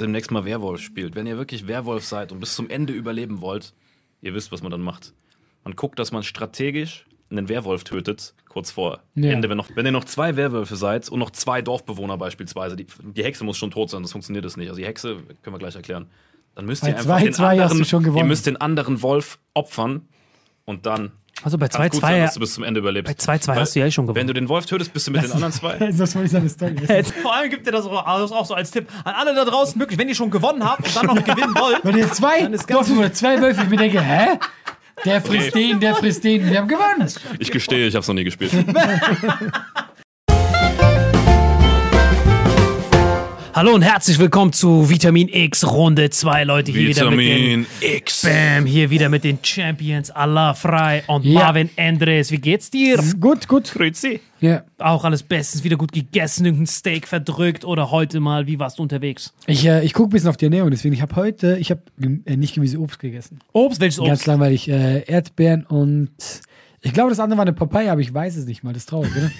Demnächst mal Werwolf spielt. Wenn ihr wirklich Werwolf seid und bis zum Ende überleben wollt, ihr wisst, was man dann macht. Man guckt, dass man strategisch einen Werwolf tötet, kurz vor Ja. Ende. Wenn, noch, wenn ihr noch zwei Werwölfe seid und noch zwei Dorfbewohner beispielsweise, die, die Hexe muss schon tot sein, sonst funktioniert das nicht. Also die Hexe können wir gleich erklären. Dann müsst ihr Bei einfach zwei- den zwei anderen, ihr müsst den anderen Wolf opfern und dann Also bei kann es gut sein, dass du bis zum Ende überlebst. bei 2-2 Weil, hast du ja eh schon gewonnen. Wenn du den Wolf tötest, bist du mit den anderen zwei. das wollte ich seine Story wissen. Vor allem gibt ihr das auch, das auch so als Tipp an alle da draußen wirklich, wenn ihr schon gewonnen habt und dann noch gewinnen wollt. Wenn ihr zwei zwei Wölfe, ich mir denke, hä? Der frisst den, der frisst den, wir haben gewonnen. Ich gestehe, ich habe es noch nie gespielt. Hallo und herzlich willkommen zu Vitamin X Runde 2, Leute. Hier wieder mit den, X. Bam, hier wieder mit den Champions Allah Frei und Ja. Marvin Andres. Wie geht's dir? Gut, gut. Grüezi. Ja. Auch alles bestens, wieder gut gegessen, irgendein Steak verdrückt oder heute mal, wie warst du unterwegs? Ich, äh, ich gucke ein bisschen auf die Ernährung, deswegen, ich habe heute, ich habe äh, nicht Gemüse, Obst gegessen. Obst, welches Ganz Obst? langweilig, äh, Erdbeeren und ich glaube, das andere war eine Papaya, aber ich weiß es nicht mal, das ist traurig, oder?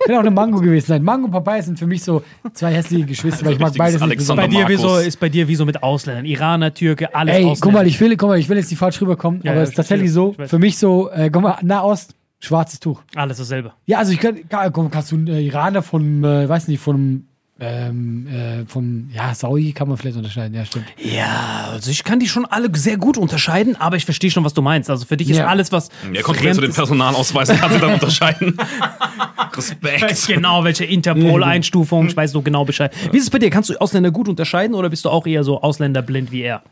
Könnte auch eine Mango gewesen sein. Mango und Papaya sind für mich so zwei hässliche Geschwister, weil ich mag beides nicht Bei dir wie so, ist bei dir wie so mit Ausländern. Iraner, Türke, alles Ey, Ausländer. guck mal, ich will, guck mal, ich will jetzt nicht falsch rüberkommen, Ja, aber ja, es ist tatsächlich ich- so, für mich so, äh, guck mal, Nahost, schwarzes Tuch. Alles dasselbe. Ja, also ich komm, kannst du einen äh, Iraner von, äh, weiß nicht, von, ähm, äh, vom, ja, Saudi kann man vielleicht unterscheiden, ja, stimmt. Ja, also ich kann die schon alle sehr gut unterscheiden, aber ich verstehe schon, was du meinst. Also für dich ist Ja. alles, was. Er kommt gleich zu den fremd ist- Personalausweisen, kann sie dann unterscheiden. Respekt. Genau, welche Interpol-Einstufung, ich weiß so genau Bescheid. Wie ist es bei dir? Kannst du Ausländer gut unterscheiden oder bist du auch eher so ausländerblind wie er?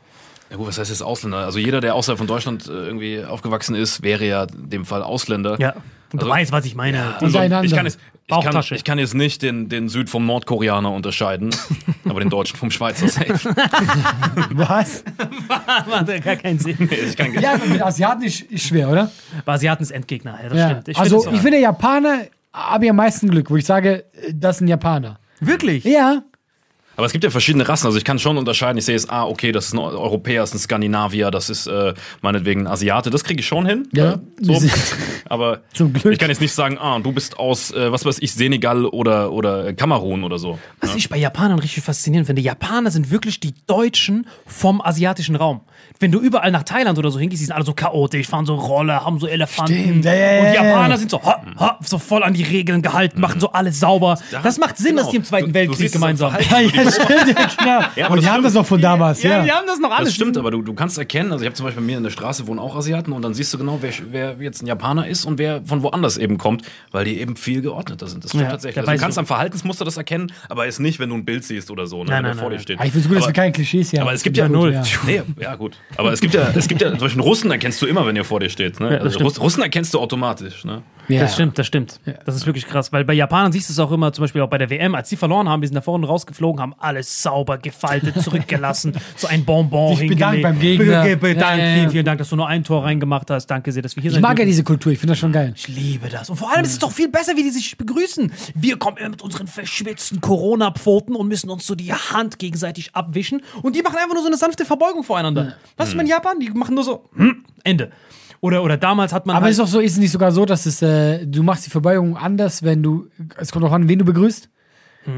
Ja gut, was heißt jetzt Ausländer? Also jeder, der außerhalb von Deutschland äh, irgendwie aufgewachsen ist, wäre ja in dem Fall Ausländer. Ja. Und du Also- weißt, was ich meine. Also, Untereinander. ich, kann jetzt, ich, kann, ich kann jetzt nicht den, den Süd vom Nordkoreaner unterscheiden, aber den Deutschen vom Schweizer safe. Was? Macht ja gar keinen Sinn. Ich kann, ja, mit Asiaten ist, schwer, oder? Aber Asiaten ist Endgegner, ja, das Ja. stimmt. Ich also, ich finde, Japaner habe ich am meisten Glück, wo ich sage, äh, das sind Japaner. Wirklich? Ja. Aber es gibt ja verschiedene Rassen. Also ich kann schon unterscheiden. Ich sehe es, ah, okay, das ist ein Europäer, das ist ein Skandinavier, das ist äh, meinetwegen ein Asiate. Das kriege ich schon hin. Ja. Äh, so. Aber ich kann jetzt nicht sagen, ah, du bist aus, äh, was weiß ich, Senegal oder, oder Kamerun oder so. Was ich bei Japanern richtig faszinierend finde, Japaner sind wirklich die Deutschen vom asiatischen Raum. Wenn du überall nach Thailand oder so hingehst, die sind alle so chaotisch, fahren so Roller, haben so Elefanten. Stimmt, ja, ja, und die ja, Japaner ja. sind so, ha, ha, so voll an die Regeln gehalten, machen so alles sauber. Das macht Sinn, genau. dass die im Zweiten Du- du Weltkrieg am gemeinsam. Ja, ja, stimmt, ja, klar. Ja, aber und die haben das auch von damals, ja. Ja, die haben das noch alles. Das stimmt, aber du, du kannst erkennen, also ich habe zum Beispiel bei mir in der Straße wohnen auch Asiaten und dann siehst du genau, wer, wer jetzt ein Japaner ist und wer von woanders eben kommt, weil die eben viel geordneter sind. Das stimmt Ja, tatsächlich. Also du kannst du- am Verhaltensmuster das erkennen, aber ist nicht, wenn du ein Bild siehst oder so, ne, Nein, wenn der nein, vor nein, dir steht. Aber ich finde es gut, dass wir keine Klischees hier haben. aber es gibt ja null. Ja. Nee, ja, gut. Aber es gibt ja, es gibt ja, zum Beispiel einen Russen erkennst du immer, wenn er vor dir steht. Ne? also Russen erkennst du automatisch. Ne? Ja. Das stimmt, das stimmt. Das ist wirklich krass, weil bei Japanern siehst du es auch immer, zum Beispiel auch bei der WM, als die verloren haben, die sind da vorne rausgeflogen, haben alles sauber gefaltet, zurückgelassen, so ein Bonbon Sich bedankt hingelegt. beim Gegner. Be- Bedankt, Ja, ja, ja. vielen, vielen Dank, dass du nur ein Tor reingemacht hast. Danke sehr, dass wir hier Ich sein mag ja diese Kultur, ich finde das schon geil. Ich liebe das. Und vor allem ist es doch viel besser, wie die sich begrüßen. Wir kommen immer mit unseren verschwitzten Corona-Pfoten und müssen uns so die Hand gegenseitig abwischen. Und die machen einfach nur so eine sanfte Verbeugung voreinander. Was ist mit Japan? Die machen nur so, hm, Ende. Oder, oder damals hat man. Aber halt, ist auch so, ist es nicht sogar so, dass es, äh, du machst die Verbeugung anders, wenn du, es kommt auch an, wen du begrüßt?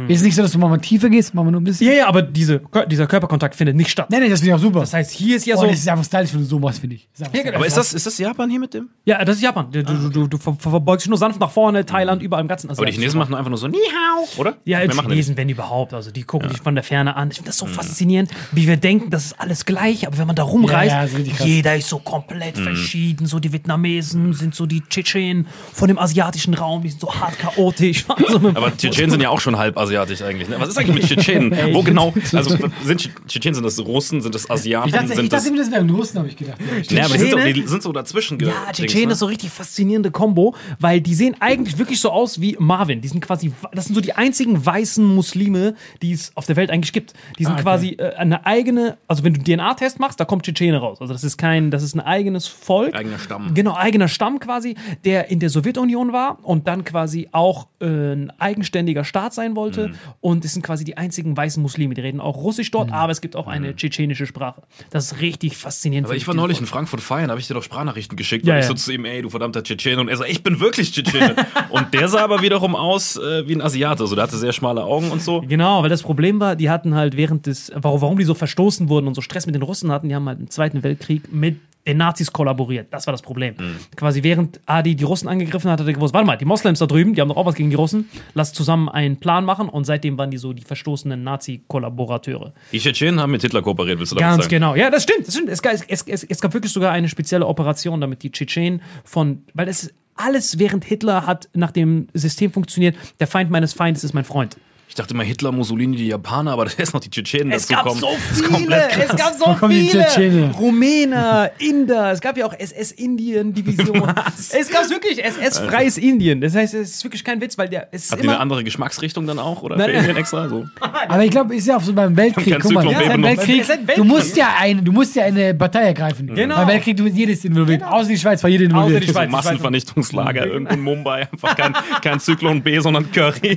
Ist es nicht so, dass du mal, mal tiefer gehst, mal nur ein bisschen? ja, ja, aber diese, dieser Körperkontakt findet nicht statt. Nee, nee, das finde ich auch super. Das heißt, hier ist ja oh, so. das ist einfach stylisch, wenn du so machst, finde ich. Ist Ja, genau. Aber ist das, ist das Japan hier mit dem? Ja, das ist Japan. Du, du, du, du ver- verbeugst dich nur sanft nach vorne, Thailand, überall im ganzen Aber die Chinesen machen einfach nur so Ni Hao, oder? Ja, die Chinesen, wenn überhaupt. Also die gucken dich von der Ferne an. Ich finde das Mhm. so faszinierend, wie wir denken, das ist alles gleich. Aber wenn man da rumreist, Ja, ja, ist jeder ist so komplett Mhm. verschieden. So die Vietnamesen sind so die Tschetschenen von dem asiatischen Raum, die sind so hart chaotisch. So mit- Aber Tschetschenen sind ja auch schon halb asiatisch eigentlich. Ne? Was ist eigentlich mit Tschetschenen? Wo genau? Also sind Tsch- Tschetschenen sind das Russen, sind das Asiaten, Ich dachte, ich sind das. dachte das wären Russen, habe ich gedacht. Nee, aber die sind, so, die sind so dazwischen. Ja, Tschetschenen ne? ist so richtig faszinierende Kombo, weil die sehen eigentlich wirklich so aus wie Marvin. Die sind quasi, das sind so die einzigen weißen Muslime, die es auf der Welt eigentlich gibt. Die sind Ah, okay. quasi äh, eine eigene, also wenn du DNA-Test machst, da kommt Tschetschene raus. Also das ist kein, das ist ein eigenes Volk. Eigener Stamm. Genau, eigener Stamm quasi, der in der Sowjetunion war und dann quasi auch äh, ein eigenständiger Staat sein wollte. Mhm. Und es sind quasi die einzigen weißen Muslime. Die reden auch Russisch dort, aber es gibt auch eine tschetschenische Sprache. Das ist richtig faszinierend. Mhm. Aber ich war neulich in Frankfurt feiern, habe ich dir doch Sprachnachrichten geschickt, Ja, weil ich ja. so zu ihm, ey, du verdammter Tschetschene. Und er so, ich bin wirklich Tschetschene. und der sah aber wiederum aus äh, wie ein Asiate. Also der hatte sehr schmale Augen und so. Genau, weil das Problem war, die hatten halt während des, warum, warum die so verstoßen wurden und so Stress mit den Russen hatten, die haben halt im Zweiten Weltkrieg mit den Nazis kollaboriert. Das war das Problem. Quasi während Adi die Russen angegriffen hat, hat er gewusst, warte mal, die Moslems da drüben, die haben doch auch was gegen die Russen, lass zusammen einen Plan machen und seitdem waren die so die verstoßenen Nazi-Kollaborateure. Die Tschetschenen haben mit Hitler kooperiert, willst du damit Ganz sagen? genau. Ja, das stimmt. Das stimmt. Es, gab- es, es, es gab wirklich sogar eine spezielle Operation, damit die Tschetschenen von, weil es ist alles während Hitler hat nach dem System funktioniert, der Feind meines Feindes ist mein Freund. Ich dachte immer Hitler, Mussolini, die Japaner, aber da ist noch die Tschetschenen Es dazu gab kommen. so es gab so Wo viele. Rumäner, Inder, es gab ja auch SS-Indien-Division. es gab wirklich SS-freies Indien. Das heißt, es ist wirklich kein Witz, weil der es ist Hat die eine andere Geschmacksrichtung dann auch? Oder Nein, für Indien extra? So. Aber ich glaube, ist ja auch so beim Weltkrieg. Guck mal, ja. Weltkrieg, Es ist ein du Weltkrieg. musst ja eine, du musst ja eine Partei ergreifen. Genau. Beim Weltkrieg, du jedes involviert. Außer die Schweiz war jeder involviert. die Schweiz. So Massenvernichtungslager irgendwo in Mumbai. Einfach kein, kein Zyklon B, sondern Curry.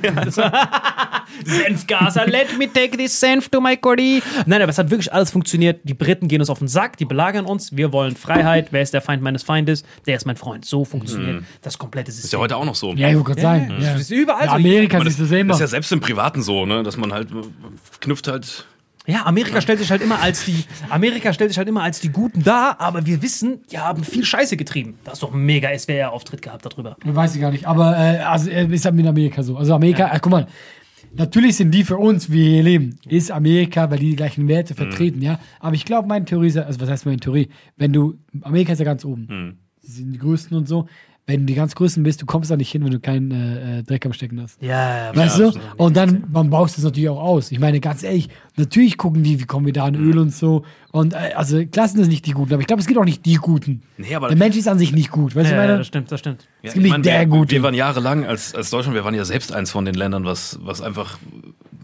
Senfgaser, let me take this senf to my curry. Nein, aber es hat wirklich alles funktioniert. Die Briten gehen uns auf den Sack, die belagern uns. Wir wollen Freiheit. Wer ist der Feind meines Feindes? Der ist mein Freund. So funktioniert das komplette System. Ist ja heute auch noch so. Ja, ich wollte gerade sagen. Ja. Das ist überall Ja, so. Amerika siehst du selber. Das ist ja selbst im Privaten so, ne? dass man halt äh, knüpft halt. Ja, Amerika stellt sich halt immer als die Amerika stellt sich halt immer als die Guten dar, aber wir wissen, die haben viel Scheiße getrieben. Da ist doch ein mega SWR-Auftritt gehabt darüber. Weiß ich gar nicht. Aber äh, also, äh, ist halt mit Amerika so. Also Amerika, äh, guck mal, natürlich sind die für uns, wie wir hier leben, ist Amerika, weil die die gleichen Werte vertreten, ja. Aber ich glaube, meine Theorie ist, ja- also was heißt meine Theorie? Wenn du, Amerika ist ja ganz oben. Sie sind die Größten und so. Wenn du die ganz Größten bist, du kommst da nicht hin, wenn du keinen äh, äh, Dreck am Stecken hast. Ja, Weißt du? absolut. Und dann, man baust das natürlich auch aus. Ich meine, ganz ehrlich, natürlich gucken die, wie kommen wir da an Öl und so. Und äh, also, Klassen ist nicht die Guten, aber ich glaube, es gibt auch nicht die Guten. Nee, aber Der Mensch ist an sich nicht gut. Weißt du, ja, meine? das stimmt, das stimmt. Ja, gibt nicht wir, der Gute. wir waren jahrelang als, als Deutschland, wir waren ja selbst eins von den Ländern, was, was einfach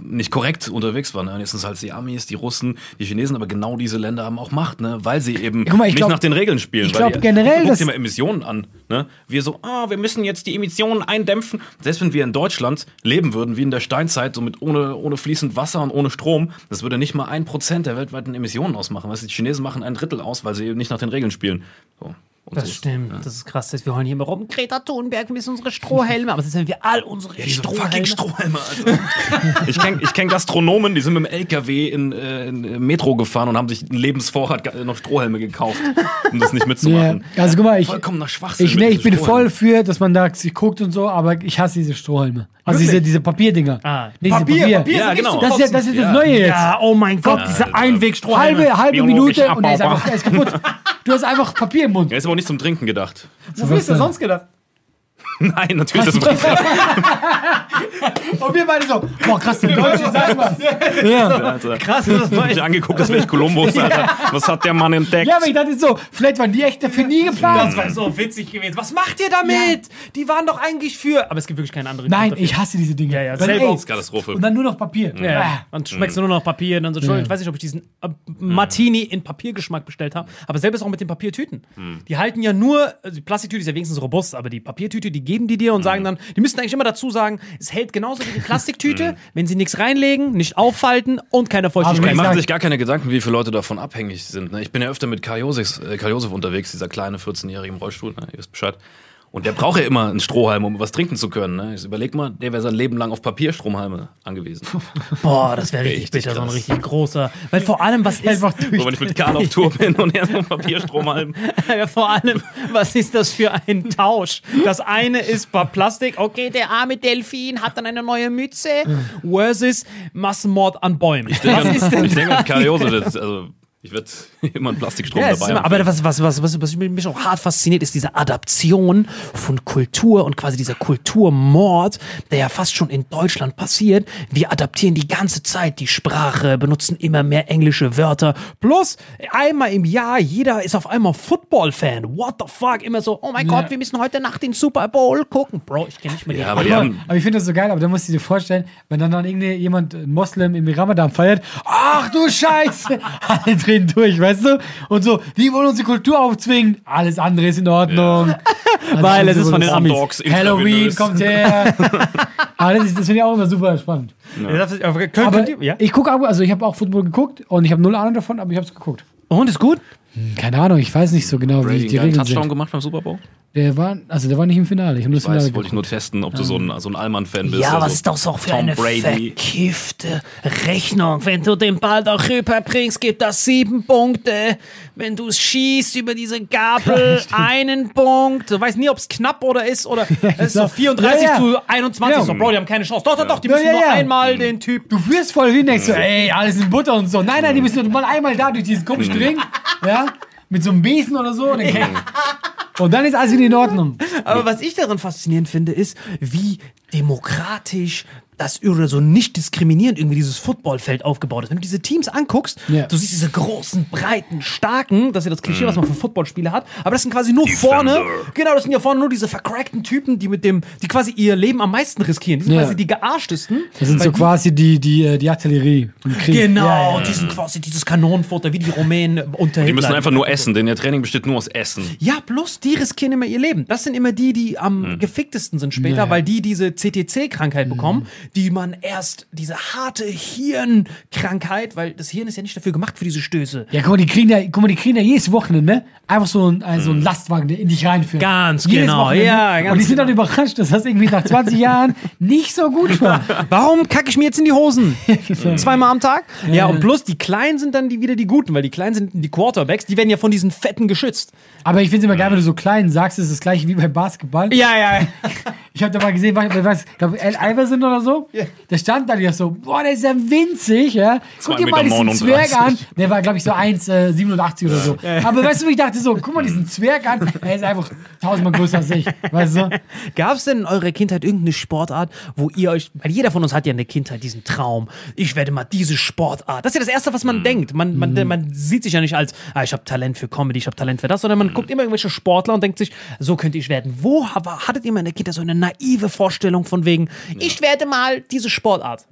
nicht korrekt unterwegs waren. Ne? Jetzt sind es halt die Amis, die Russen, die Chinesen, aber genau diese Länder haben auch Macht, ne? weil sie eben mal, ich nicht glaub- nach den Regeln spielen. ich weil glaub die- generell, dir mal Emissionen an. Ne? Wir so, ah, wir müssen jetzt die Emissionen eindämpfen. Selbst wenn wir in Deutschland leben würden, wie in der Steinzeit, so mit ohne, ohne fließend Wasser und ohne Strom, das würde nicht mal ein Prozent der weltweiten Emissionen ausmachen. Weißt die Chinesen machen ein Drittel aus, weil sie eben nicht nach den Regeln spielen. So. Und Das so ist- stimmt, das ist krass. dass Wir heulen hier immer rum. Greta Thunberg, wir müssen unsere Strohhelme. Aber das sind wir all unsere Diese Strohhelme. fucking Strohhalme, Alter. ich kenne ich kenn Gastronomen, die sind mit dem LKW in, äh, in äh, Metro gefahren und haben sich einen Lebensvorrat ge- noch Strohhalme gekauft, um das nicht Ja. mitzumachen. Also guck mal, ich, Vollkommener Schwachsinn. ich, nee, ich bin voll für, dass man da sich guckt und so, aber ich hasse diese Strohhalme. Also diese, diese Papierdinger. Ah, Nee, diese Papier, Papier Ja, genau. Das ist ja das, ist das Ja. Neue jetzt. Ja, oh mein Gott, diese Einwegstrohhalme. halbe, halbe Minute und er ist einfach er ist kaputt. Du hast einfach Papier im Mund. Ja, ist aber nicht zum Trinken gedacht. Wofür ist das sonst gedacht? Nein, natürlich ist das Und wir beide so, boah krass, der Deutsche, sag was. Ja. Alter. Krass, das Ich hab mich angeguckt, das wäre ich Kolumbus, Alter. Was hat der Mann entdeckt? ja, aber ich dachte so, vielleicht waren die echt dafür nie geplant. Das war so witzig gewesen. Was macht ihr damit? Die waren doch eigentlich für. Aber es gibt wirklich keine andere. Nein, dafür. ich hasse diese Dinge. Ja, ja, Weil, selber ey, aus Katastrophe. Und dann nur noch Papier. Ja, ja. Ah. Dann schmeckst du nur noch Papier. Und dann so, Entschuldigung, ich weiß nicht, ob ich diesen äh, Martini in Papiergeschmack bestellt habe. Aber selbst auch mit den Papiertüten. Die halten ja nur, also die Plastiktüte ist ja wenigstens robust, aber die Papiertüte, die geben die dir und sagen dann, die müssten eigentlich immer dazu sagen, es hält genauso wie die Plastiktüte, wenn sie nichts reinlegen, nicht auffalten und keine Die Feuchtigkeit. ich machen sich gar keine Gedanken, wie viele Leute davon abhängig sind. Ne? Ich bin ja öfter mit Karl Josef, äh, Karl Josef unterwegs, dieser kleine 14-jährige im Rollstuhl, ne? ihr wisst Bescheid. Und der braucht ja immer einen Strohhalm, um was trinken zu können. Ne? Ich überleg mal, der wäre sein Leben lang auf Papierstromhalme angewiesen. Boah, das wäre richtig, Richtig bitter, so ein richtig großer. Weil vor allem, was ist, Einfach So, wenn ich mit Karl auf Tour bin und er so Papierstromhalm. Ja, vor allem, was ist das für ein Tausch? Das eine ist bei Plastik, okay, der arme Delfin hat dann eine neue Mütze, versus Massenmord an Bäumen. Ich denke, Was ist an, ich denke an das, also ich werde immer einen Plastikstrom Ja, dabei immer, haben. aber was, was, was, was, was mich auch hart fasziniert, ist diese Adaption von Kultur und quasi dieser Kulturmord, der ja fast schon in Deutschland passiert. Wir adaptieren die ganze Zeit die Sprache, benutzen immer mehr englische Wörter. Plus, einmal im Jahr, jeder ist auf einmal Football-Fan. What the fuck? Immer so, oh mein Ja. Gott, wir müssen heute Nacht den Super Bowl gucken. Bro, ich kenne nicht mehr die Ja, aber die Aber, haben, aber ich finde das so geil, aber da musst du dir vorstellen, wenn dann, dann irgendwie jemand, ein Moslem im Ramadan feiert, ach du Scheiße, drehen durch, weißt du? Und so, die wollen unsere Kultur aufzwingen, alles andere ist in Ordnung. Also Weil es ist von den Amis. Dogs Halloween kommt her. aber das, ist- das finde ich auch immer super spannend. Aber, könnt, Aber könnt ihr, ja? ich gucke, also ich habe auch Football geguckt und ich habe null Ahnung davon, aber ich habe es geguckt. Und ist gut? Keine Ahnung, ich weiß nicht so genau, wie Brady die einen Regeln Touchdown sind. gemacht beim Super Bowl? Der war, also der war nicht im Finale. Ich nur das Ich weiß, Finale wollte ich nur testen, ob du so ein, so ein Allmann-Fan bist. Ja, also was ist das auch für Tom eine Brady. verkiffte Rechnung? Wenn du den Ball doch rüberbringst, gibt das sieben Punkte. Wenn du es schießt über diese Gabel, einen Punkt. Du weißt nie, ob es knapp oder ist oder es ist so so. 34 Ja, ja. zu 21. Ja. So, Bro, die haben keine Chance. Doch, doch, doch, die Ja, müssen ja, nur ja. einmal den Typ. Du führst voll hin, denkst so, ey, alles in Butter und so. Nein, nein, die müssen nur mal einmal da durch diesen komischen Ring, ja, mit so einem Besen oder so. Und dann, und dann ist alles wieder in Ordnung. Aber was ich daran faszinierend finde, ist, wie demokratisch das oder so nicht diskriminierend irgendwie dieses Footballfeld aufgebaut ist. Wenn du diese Teams anguckst, Ja. du siehst diese großen, breiten, starken, das ist ja das Klischee, was man für Footballspieler hat, aber das sind quasi nur vorne, genau, das sind ja vorne nur diese vercrackten Typen, die mit dem, die quasi ihr Leben am meisten riskieren. Die sind Ja. quasi die gearschtesten. Das sind so quasi die, die, äh, die Artillerie. Genau, Ja, ja. die sind quasi dieses Kanonenfutter, wie die Rumänen unter Die müssen einfach nur essen, denn ihr Training besteht nur aus Essen. Ja, plus die riskieren immer ihr Leben. Das sind immer die, die am geficktesten sind später, ja. weil die diese CTC-Krankheit bekommen, die man erst, diese harte Hirnkrankheit, weil das Hirn ist ja nicht dafür gemacht für diese Stöße. Ja, guck mal, die kriegen ja, guck mal, die kriegen ja jedes Wochenende ne? einfach so ein, also ein Lastwagen, der in dich reinführt. Ganz Jedes genau, Wochenende. ja, ganz Und die sind genau. dann überrascht, dass das irgendwie nach 20 Jahren nicht so gut war. Warum kacke ich mir jetzt in die Hosen? Zweimal am Tag? Ja, und plus die Kleinen sind dann die, wieder die Guten, weil die Kleinen sind die Quarterbacks, die werden ja von diesen Fetten geschützt. Aber ich finde es immer geil, wenn du so klein sagst, es ist das gleiche wie beim Basketball. Ja, ja. Ich habe da mal gesehen, was ich glaube, Al Iverson oder so, der stand da ja so, boah, der ist ja winzig, ja. Guck dir mal diesen 2,39 Zwerg an. Der war, glaube ich, so 1,87 oder so. Aber weißt du, wie ich dachte so, guck mal diesen Zwerg an, er ist einfach tausendmal größer als ich, weißt du? Gab es denn in eurer Kindheit irgendeine Sportart, wo ihr euch, weil jeder von uns hat ja in der Kindheit diesen Traum, ich werde mal diese Sportart. Das ist ja das Erste, was man denkt. Man, man, man sieht sich ja nicht als, ah, ich habe Talent für Comedy, ich habe Talent für das, sondern man guckt immer irgendwelche Sportler und denkt sich, so könnte ich werden. Wo ha- hattet ihr mal in der Kindheit so eine naive Vorstellung von wegen, ich werde mal diese Sportart?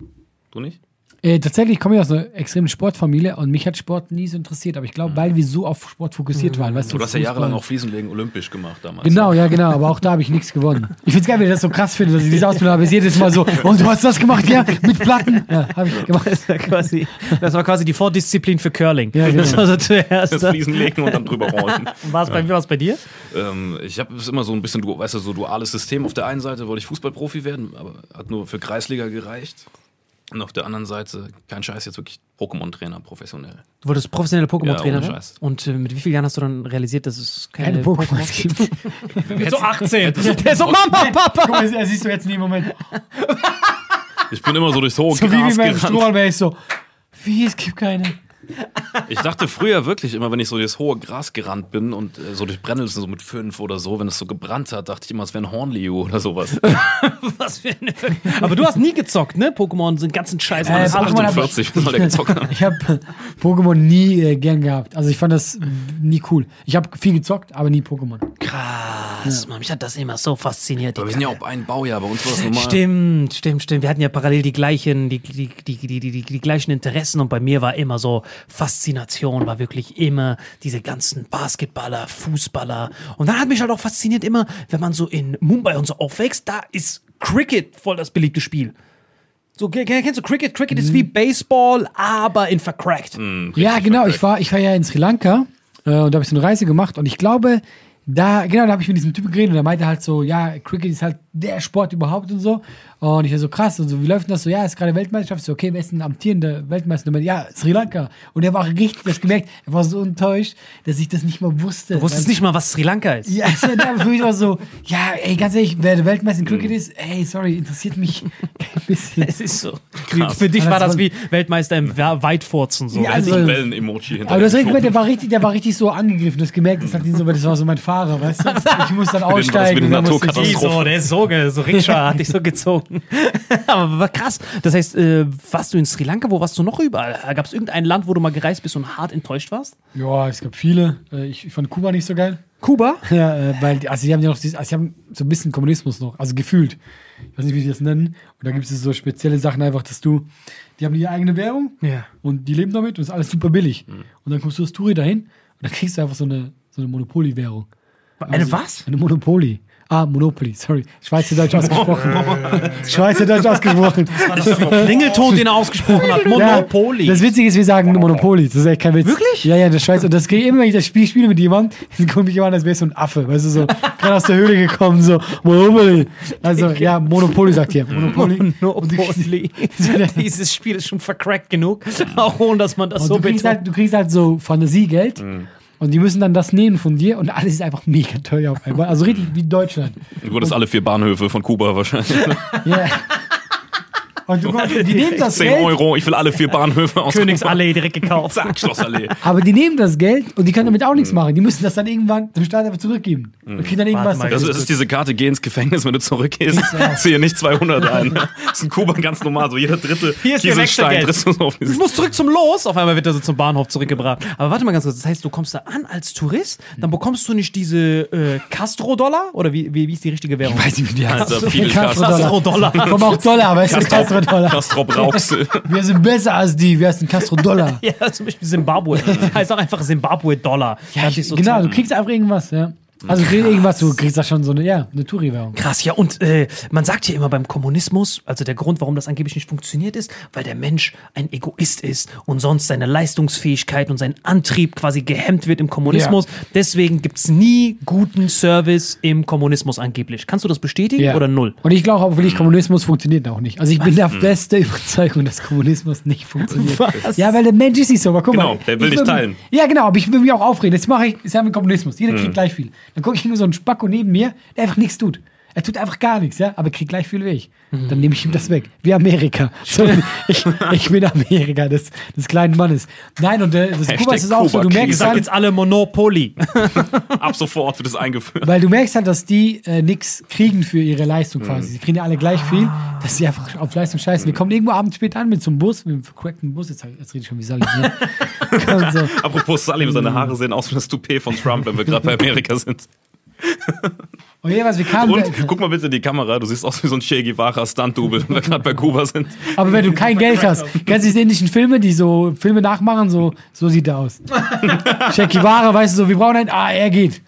Du nicht? Äh, tatsächlich komme ich aus einer extremen Sportfamilie und mich hat Sport nie so interessiert. Aber ich glaube, weil wir so auf Sport fokussiert waren, weißt du. Du hast ja jahrelang auch Fliesenlegen olympisch gemacht damals. Genau, ja, genau. Aber auch da habe ich nichts gewonnen. Ich finde es geil, wenn ich das so krass finde, dass ich diese Ausbildung habe. Ist jedes Mal so, und du hast das gemacht, ja? Mit Platten? Ja, habe ich gemacht. Das war, quasi, das war quasi die Vordisziplin für Curling. Ja, genau. Das war so zuerst. Das Fliesenlegen und dann drüber rollen. War es bei mir, was bei dir? ähm, ich habe es immer so ein bisschen, du- weißt du, so duales System. Auf der einen Seite wollte ich Fußballprofi werden, aber hat nur für Kreisliga gereicht. Und auf der anderen Seite, kein Scheiß, jetzt wirklich Pokémon-Trainer professionell. Du wurdest professionelle Pokémon-Trainer Ja, werden? Scheiß. Und äh, mit wie vielen Jahren hast du dann realisiert, dass es keine, Keine Pokémon gibt. Mit so 18. Der so, Mama, Papa. Guck mal, siehst du jetzt in dem Moment. Ich bin immer so durchs hohe So wie Gras beim gerannt. Strohhalm wäre ich so, wie, es gibt keine. Ich dachte früher wirklich immer, wenn ich so durchs hohe Gras gerannt bin und äh, so durch Brennnesseln so mit fünf oder so, wenn es so gebrannt hat, dachte ich immer, es wäre ein Hornlio oder sowas. Was für eine Aber du hast nie gezockt, ne? Pokémon sind ganzen Scheiß. Äh, alles Pokémon andere. hab ich- 48, soll der gezockt haben? Ich habe Pokémon nie äh, gern gehabt. Also ich fand das nie cool. Ich habe viel gezockt, aber nie Pokémon. Krass, Mann, mich hat das immer so fasziniert. Aber wir sind ja auch ein Baujahr, bei uns war das normal. Stimmt, stimmt, stimmt. Wir hatten ja parallel die gleichen, die, die, die, die, die, die, die gleichen Interessen und bei mir war immer so Faszination, war wirklich immer diese ganzen Basketballer, Fußballer. Und dann hat mich halt auch fasziniert immer, wenn man so in Mumbai und so aufwächst, da ist Cricket voll das beliebte Spiel. So, ke- kennst du Cricket? Cricket ist wie Baseball, aber in vercrackt. Ja, genau. Ich war, ich war ja in Sri Lanka äh, und da habe ich so eine Reise gemacht und ich glaube, da, genau, da habe ich mit diesem Typen geredet und der meinte halt so, ja, Cricket ist halt der Sport überhaupt und so. Und ich war so krass und so, wie läuft denn das so? Ja, ist gerade Weltmeisterschaft. Ich So, okay, wer ist denn amtierender Weltmeister? Er Ja, Sri Lanka. Und er war richtig, das gemerkt, er war so enttäuscht, dass ich das nicht mal wusste. Du wusstest nicht mal, was Sri Lanka ist. Ja, also, da für mich war so, ja, ey, ganz ehrlich, wer der Weltmeister in Cricket ist, ey, sorry, interessiert mich kein bisschen. Es ist so. Für dich war das wie Weltmeister im Weitfurzen so. Ja, also- Wellen-Emoji hinter Aber recht gemerkt, der war richtig, der war richtig so angegriffen. Das gemerkt, das hat ihn so, weil das war so mein Fahrer, weißt du? Ich muss dann das aussteigen. eine und dann musste ich- Naturkatastrophe. so, der ist so, ge- so Rikscha hat dich so gezogen. Aber war krass. Das heißt, äh, warst du in Sri Lanka? Wo warst du noch überall? Gab es irgendein Land, wo du mal gereist bist und hart enttäuscht warst? Ja, es gab viele. Äh, Ich, fand Kuba nicht so geil. Kuba? Ja, äh, weil, die- also die haben ja noch, dieses, also die haben so ein bisschen Kommunismus noch, also gefühlt. Ich weiß nicht, wie die das nennen. Und da gibt es so spezielle Sachen einfach, dass du, die haben ihre eigene Währung Ja. und die leben damit und ist alles super billig. Und dann kommst du als Touri dahin und dann kriegst du einfach so eine, so eine Monopoly-Währung. Eine was? Eine Monopoly. Ah, Monopoly, sorry. Schweizerdeutsch ausgesprochen. Schweizerdeutsch ausgesprochen. Klingelton, den er ausgesprochen hat. Monopoly. Ja, das Witzige ist, wir sagen Monopoly. Das ist echt kein Witz. Wirklich? Ja, ja, in der Schweiz. Und das kriege ich immer, wenn ich das Spiel spiele mit jemandem, dann gucke ich immer an, als wäre so ein Affe. Weißt du, so gerade aus der Höhle gekommen, so Monopoly. Also, ja, Monopoly sagt hier. Monopoly. Monopoly. Dieses Spiel ist schon vercrackt genug, auch ohne dass man das Und so du, kriegst betont. halt, du kriegst halt so Fantasiegeld. Und die müssen dann das nehmen von dir und alles ist einfach mega teuer auf einmal. Also richtig wie Deutschland. Du wurdest alle vier Bahnhöfe von Kuba wahrscheinlich. Ja. Und du, die nehmen das 10 Geld, Euro, ich will alle vier Bahnhöfe aus Königsallee direkt gekauft. Zack, Schlossallee. aber die nehmen das Geld und die können damit auch nichts machen. Die müssen das dann irgendwann dem Staat einfach zurückgeben. Und kriegen dann irgendwas. mal, Das dafür. ist, diese Karte, geh ins Gefängnis, wenn du zurückgehst. Ziehe nicht 200 ein. Das ist in Kuba ganz normal. So jeder dritte Hier ist der Kieselstein du so auf Ich muss zurück zum Los. Auf einmal wird er so zum Bahnhof zurückgebracht. Aber warte mal ganz kurz. Das heißt, du kommst da an als Tourist, dann bekommst du nicht diese äh, Castro-Dollar? Oder wie, wie, wie ist die richtige Währung? Ich weiß nicht, wie die heißt. Castro-Dollar. Castro-Dollar. Komm auch Dollar, aber es ist Castro-Dollar. Castrop Rauxel. Wir sind besser als die. Wir sind Castro-Dollar. Ja, zum Beispiel Zimbabwe. heißt auch einfach Zimbabwe-Dollar. Ja, Hört ich, so genau, du kriegst einfach irgendwas, ja. Also du kriegst irgendwas, du kriegst da schon so eine, ja, eine Touri-Währung. Krass, ja, und äh, man sagt ja immer beim Kommunismus, also der Grund, warum das angeblich nicht funktioniert ist, weil der Mensch ein Egoist ist und sonst seine Leistungsfähigkeit und sein Antrieb quasi gehemmt wird im Kommunismus. Deswegen gibt's nie guten Service im Kommunismus angeblich. Kannst du das bestätigen Ja. oder null? Und ich glaube auch wirklich, Kommunismus funktioniert auch nicht. Also ich bin der feste Überzeugung, dass Kommunismus nicht funktioniert. Was? Ja, weil der Mensch ist nicht so. Aber guck Genau, mal, der will ich nicht will- teilen. Ja, genau, aber ich will mich auch aufregen. Jetzt mache ich, jetzt haben wir Kommunismus. Jeder kriegt gleich viel. Dann gucke ich nur so einen Spacko neben mir, der einfach nichts tut. Er tut einfach gar nichts, ja, aber kriegt gleich viel wie ich. Dann nehme ich ihm das weg. Wie Amerika. So, ich, ich bin Amerika des, des kleinen Mannes. Nein, und äh, das Kuba ist es auch so. Du. Ihr merkst sagt halt, jetzt alle Monopoly. Ab sofort wird es eingeführt. Weil du merkst halt, dass die äh, nichts kriegen für ihre Leistung quasi. Sie kriegen ja alle gleich viel, dass sie einfach auf Leistung scheißen. Die kommen irgendwo abends spät an mit so einem Bus, mit einem vercrackten Bus. Jetzt, jetzt rede ich schon wie Sally. Ne? So. Apropos Salim, seine Haare sehen aus wie das Toupet von Trump, wenn wir gerade bei Amerika sind. Und jedenfalls, wir kamen. Und guck mal bitte in die Kamera, du siehst aus wie so ein Che Guevara Stunt-Double, wenn wir gerade bei Kuba sind. Aber wenn du kein Geld hast, kennst du diese indischen Filme, die so Filme nachmachen, so, so sieht er aus. Shekivara, weißt du so, wir brauchen einen, ah, er geht.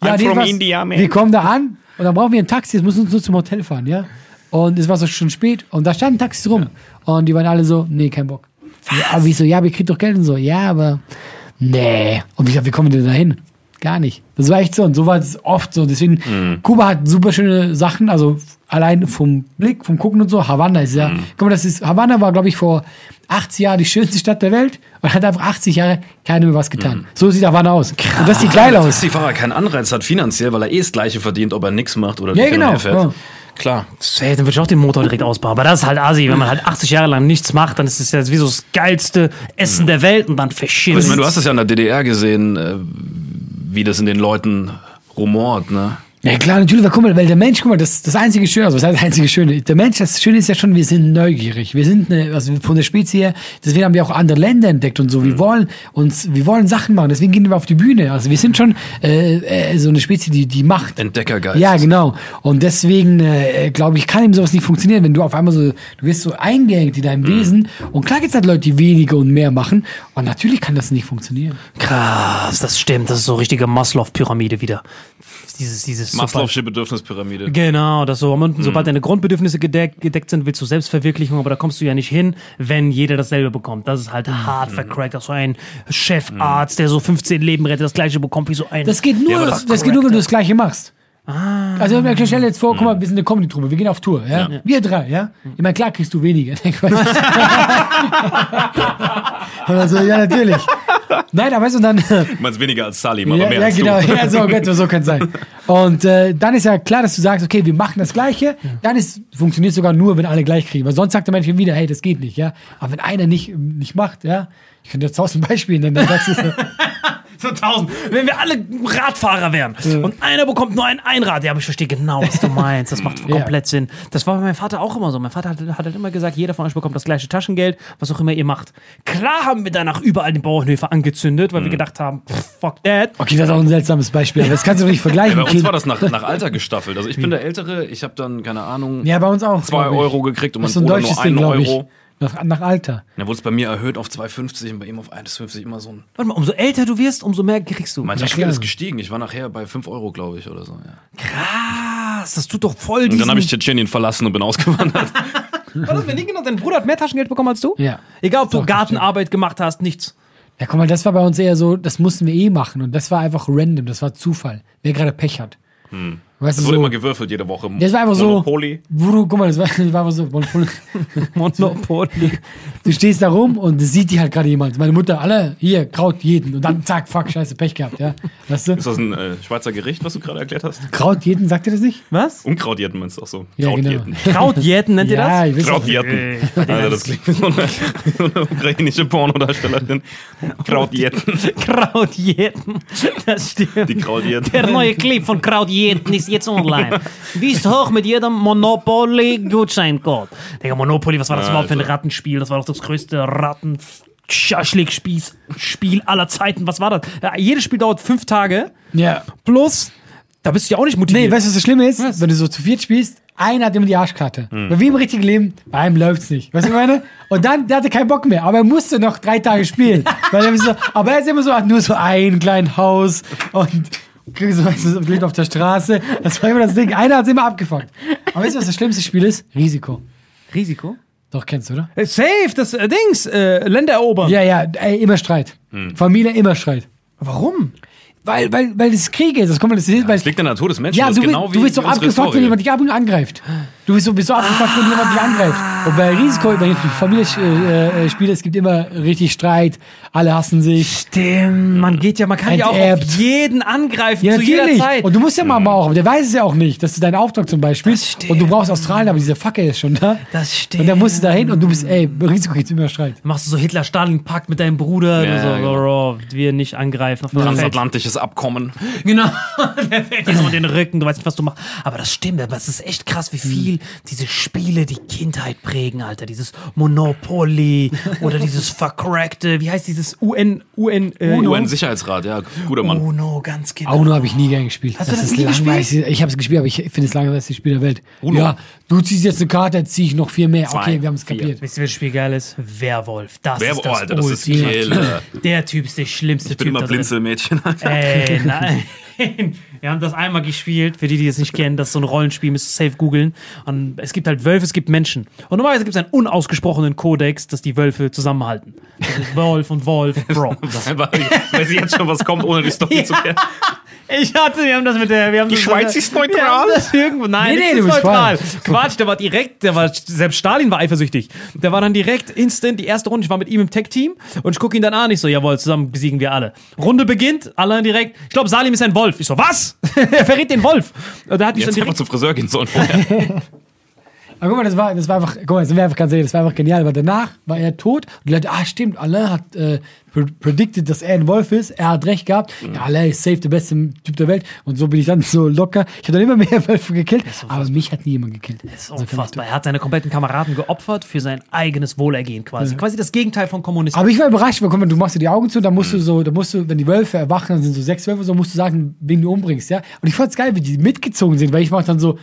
I'm from India, man. Wir kommen da an und dann brauchen wir ein Taxi, jetzt müssen wir uns nur zum Hotel fahren, ja? Und es war so schon spät und da standen Taxis rum und die waren alle so, nee, kein Bock. Ja, aber ich so, ja, wir kriegen doch Geld und so, ja, aber nee. Und ich sag, wie kommen wir denn da hin? Gar nicht. Das war echt so und so war es oft so. Deswegen, Kuba hat super schöne Sachen, also allein vom Blick, vom Gucken und so. Havanna ist ja, guck mal, das ist, Havanna war, glaube ich, vor 80 Jahren die schönste Stadt der Welt und hat einfach 80 Jahre keiner mehr was getan. So sieht Havanna aus. Und das sieht geil aus. Taxifahrer keinen Anreiz hat finanziell, weil er eh das Gleiche verdient, ob er nichts macht oder Ja, nicht genau. fährt. Ja. Klar. Hey, dann würde ich auch den Motor direkt ausbauen. Aber das ist halt Asi. Wenn man halt 80 Jahre lang nichts macht, dann ist es ja wie so das geilste Essen der Welt und dann verschissen. Ich meine, du hast es ja in der DDR gesehen, äh, wie das in den Leuten rumort, ne? Ja klar, natürlich, weil, guck mal, weil der Mensch, guck mal, das, das einzige Schöne, also was heißt das einzige Schöne? Der Mensch, das Schöne ist ja schon, wir sind neugierig. Wir sind eine, also von der Spezie her, deswegen haben wir auch andere Länder entdeckt und so. Wir wollen uns, wir wollen Sachen machen, deswegen gehen wir auf die Bühne. Also wir sind schon äh, äh, so eine Spezie, die, die macht. Entdeckergeist. Ja, genau. Und deswegen, äh, glaube ich, kann eben sowas nicht funktionieren, wenn du auf einmal so, du wirst so eingeengt in deinem Wesen. Und klar gibt's halt Leute, die weniger und mehr machen. Und natürlich kann das nicht funktionieren. Krass, das stimmt. Das ist so richtige Maslow-Pyramide wieder. Dieses, dieses Maslow'sche Bedürfnispyramide. Genau, das so. Und Mhm. sobald deine Grundbedürfnisse gedeckt, gedeckt sind, willst du Selbstverwirklichung, aber da kommst du ja nicht hin, wenn jeder dasselbe bekommt. Das ist halt Mhm. hart vercrackt. Dass so ein Chefarzt, der so 15 Leben rettet, das gleiche bekommt wie so ein. Das geht nur, aber das, das geht nur, wenn du das Gleiche machst. Also ich stell dir jetzt vor, guck mal, wir sind eine Comedy-Truppe, wir gehen auf Tour, ja? Wir drei, ja? Ich meine, klar kriegst du weniger. aber so, ja, natürlich. Nein, aber weißt du, dann... Du meinst weniger als Salim, aber ja, mehr ja als genau, du. ja, so, gut, so kann es sein. Und äh, dann ist ja klar, dass du sagst, okay, wir machen das Gleiche, dann ist, funktioniert sogar nur, wenn alle gleich kriegen. Weil sonst sagt der Mensch wieder, hey, das geht nicht, ja? Aber wenn einer nicht, nicht macht, ja? Ich könnte jetzt tausend Beispiele nennen, dann sagst du so, so tausend. Wenn wir alle Radfahrer wären und einer bekommt nur ein Einrad, ja, aber ich verstehe genau, was du meinst. Das macht Ja. komplett Sinn. Das war bei meinem Vater auch immer so. Mein Vater hat, hat halt immer gesagt, jeder von euch bekommt das gleiche Taschengeld, was auch immer ihr macht. Klar haben wir danach überall den Bauernhöfe angezündet, weil wir gedacht haben, pff, fuck that. okay, das ist auch ein seltsames Beispiel, aber das kannst du nicht vergleichen. Bei uns Kind. war das nach, nach Alter gestaffelt. Also ich bin der Ältere, ich habe dann, keine Ahnung, Ja, bei uns auch. zwei. Euro gekriegt und Das mein ist so ein Bruder deutsches nur Ding, einen glaube ich. Nach, nach Alter. Dann wurde es bei mir erhöht auf 2,50 und bei ihm auf 1,50 immer so ein. Warte mal, umso älter du wirst, umso mehr kriegst du. Mein Taschengeld ist gestiegen. Ich war nachher bei 5 Euro, glaube ich, oder so. Ja. Krass, das tut doch voll Und diesen... dann habe ich Tschetschenien verlassen und bin ausgewandert. War das Berlin genau? Dein Bruder hat mehr Taschengeld bekommen als du? Ja. Egal, ob du Gartenarbeit gemacht hast, nichts. Ja, guck mal, das war bei uns eher so, das mussten wir eh machen und das war einfach random, das war Zufall. Wer gerade Pech hat. Weißt Es du, wurde so, immer gewürfelt jede Woche. das war einfach so, Monopoly. wo du, guck mal, das war, das war einfach so, Monopoly. Monopoly. du stehst da rum und das sieht dich halt gerade jemand. Meine Mutter, alle, hier, Kraut jeden und dann zack, fuck, scheiße, Pech gehabt, ja. Weißt du? Ist das ein äh, Schweizer Gericht, was du gerade erklärt hast? Kraut jeden, sagt ihr das nicht? Was? Unkrautjäten meinst du auch so? Ja, genau. Krautjäten. Krautjäten nennt ihr Ja, das? ich weiß auch. Krautjäten. Also das klingt wie so eine, so eine ukrainische Pornodarstellerin. Krautjäten. Krautjäten. Das stimmt. Die Krautjäten. Der neue Clip von Krautjäten ist jetzt online. Wie ist hoch mit jedem Monopoly-Gutscheincode? Digga, Monopoly, was war das überhaupt für ein Alter. Rattenspiel? Das war doch das größte Ratten... Schaschlik-Spiel aller Zeiten. Was war das? Ja, jedes Spiel dauert fünf Tage. Ja. Plus, da bist du ja auch nicht motiviert. Nee, weißt du, was das Schlimme ist? Wenn du so zu viert spielst, einer hat immer die Arschkarte. Weil Wie im richtigen Leben, bei einem läuft's nicht. Weißt du, was ich meine? Und dann, der hatte keinen Bock mehr, aber er musste noch drei Tage spielen. weil er so, aber er ist immer so, hat nur so ein kleines Haus und so, weißt du, lebt auf der Straße. Das war immer das Ding. Einer hat's immer abgefuckt. Aber weißt du, was das schlimmste Spiel ist? Risiko. Risiko? Doch, kennst du, oder? Äh, Safe, das äh, Dings, äh, Länder erobern. Ja, ja, ey, immer Streit. Familie, immer Streit. Warum? Weil, weil, weil das Krieg ist. Das kommt, das ist, weil, Das liegt in der Natur des Menschen. Ja, das du, ist genau bist- wie du bist doch abgefuckt, wenn jemand dich angreift. Du bist so, bist so abgefuckt, wenn jemand dich angreift. Und bei Risiko, wenn ich Familie äh, äh, spiele, es gibt immer richtig Streit, alle hassen sich. Stimmt, man geht ja, man kann ja auch Enterbt. auf jeden angreifen Ja, zu jeder natürlich. Zeit. Und du musst ja mal auch, aber der weiß es ja auch nicht. Das ist dein Auftrag zum Beispiel. Das stimmt. Und du brauchst Australien, aber dieser Fucker ist schon da. Das stimmt. Und dann musst du da hin und du bist, ey, Risiko gibt's immer Streit. machst du so Hitler-Stalin-Pakt mit deinem Bruder, Ja, du so, genau. Bro, wir nicht angreifen. Auf. Transatlantisches Welches Abkommen? Genau, der fällt dir so in den Rücken, du weißt nicht, was du machst. Aber das stimmt, aber es ist echt krass, wie viel diese Spiele die Kindheit prägen, Alter. Dieses Monopoly oder dieses vercrackte, wie heißt dieses UN, UN, äh, UN-Sicherheitsrat, ja, guter Mann. Uno, ganz genau. Auno habe ich nie gern gespielt. Hast du das ist nie langweilig. Ich habe es gespielt, aber ich finde es langweiligste Spiel der Welt. Uno. Ja, du ziehst jetzt eine Karte, jetzt ziehe ich noch vier mehr. Zwei, okay, wir haben es kapiert. Wisst ihr, welches Spiel geil ist? Werwolf. Das Werwolf, ist das Alter, das ist. Killer. Der Typ ist der schlimmste Ich bin Typ immer da drin. Blinzelmädchen. Ey, nein. Wir haben das einmal gespielt, für die, die es nicht kennen, das ist so ein Rollenspiel, müsst ihr safe googeln. Und es gibt halt Wölfe, es gibt Menschen. Und normalerweise gibt es einen unausgesprochenen Kodex, dass die Wölfe zusammenhalten. Wolf und Wolf, Bro. Weiß ich jetzt schon, was kommt, ohne die Story zu kennen. Ich hatte, wir haben das mit der. Wir haben Die das Schweiz wir ist neutral? irgendwo, nein, Nee, nee, nee, ist neutral. Quatsch, der war direkt, der war, selbst Stalin war eifersüchtig. Der war dann direkt instant, die erste Runde, ich war mit ihm im Tech-Team und ich gucke ihn dann an, ich so, jawohl, zusammen besiegen wir alle. Runde beginnt, alle direkt, ich glaube, Salim ist ein Wolf. Ich so, was? er verrät den Wolf. Und da hat mich Jetzt dann einfach direkt, zum Friseur gehen sollen vorher. Aber guck mal, das war, das war einfach, guck mal, sind wir einfach ganz ehrlich, das war einfach genial, weil danach war er tot und die Leute, ah, stimmt, Alain hat äh, pre- predicted, dass er ein Wolf ist, er hat recht gehabt, Mhm. ja, Alain ist safe der beste Typ der Welt und so bin ich dann so locker. Ich habe dann immer mehr Wölfe gekillt, aber mich hat nie jemand gekillt. das ist unfassbar. Er hat seine kompletten Kameraden geopfert für sein eigenes Wohlergehen quasi. Quasi das Gegenteil von Kommunismus. Aber ich war überrascht, weil guck mal, du machst dir die Augen zu, dann musst du so, dann musst du, wenn die Wölfe erwachen, dann sind so sechs Wölfe, so musst du sagen, wen du umbringst, ja. Und ich fand's geil, wie die mitgezogen sind, weil ich mach dann so,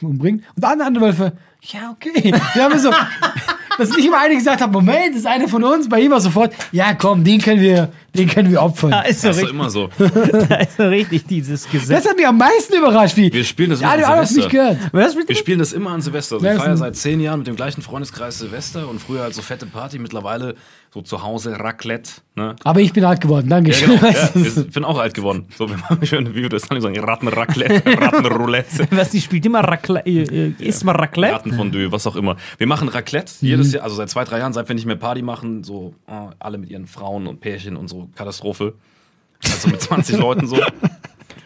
mal umbringen. Und andere, Wölfe, ja, okay. Wir haben so, dass nicht immer einer gesagt hat, Moment, das ist einer von uns, bei ihm war sofort, ja, komm, den können wir, den können wir opfern. da ist so Das ist immer so. da ist so richtig dieses Gesetz. Das hat mich am meisten überrascht, wie. Wir spielen das ja, immer an Silvester. gehört. Was mit Wir spielen das immer an Silvester. Also ich feiere seit zehn Jahren mit dem gleichen Freundeskreis Silvester und früher halt so fette Party, mittlerweile so zu Hause Raclette. Ne? Aber ich bin alt geworden, danke Ja, schön. genau. Weißt ja, ich bin auch alt geworden. So, wir machen schön, wie wir das dann sagen, Rattenraclette, Rattenroulette. Was, die spielt immer Raclette, äh, äh, isst mal Raclette? Rattenfondue, was auch immer. Wir machen Raclette jedes Jahr, also seit zwei, drei Jahren, seit wir nicht mehr Party machen, so äh, alle mit ihren Frauen und Pärchen und so Katastrophe. Also mit 20 Leuten so.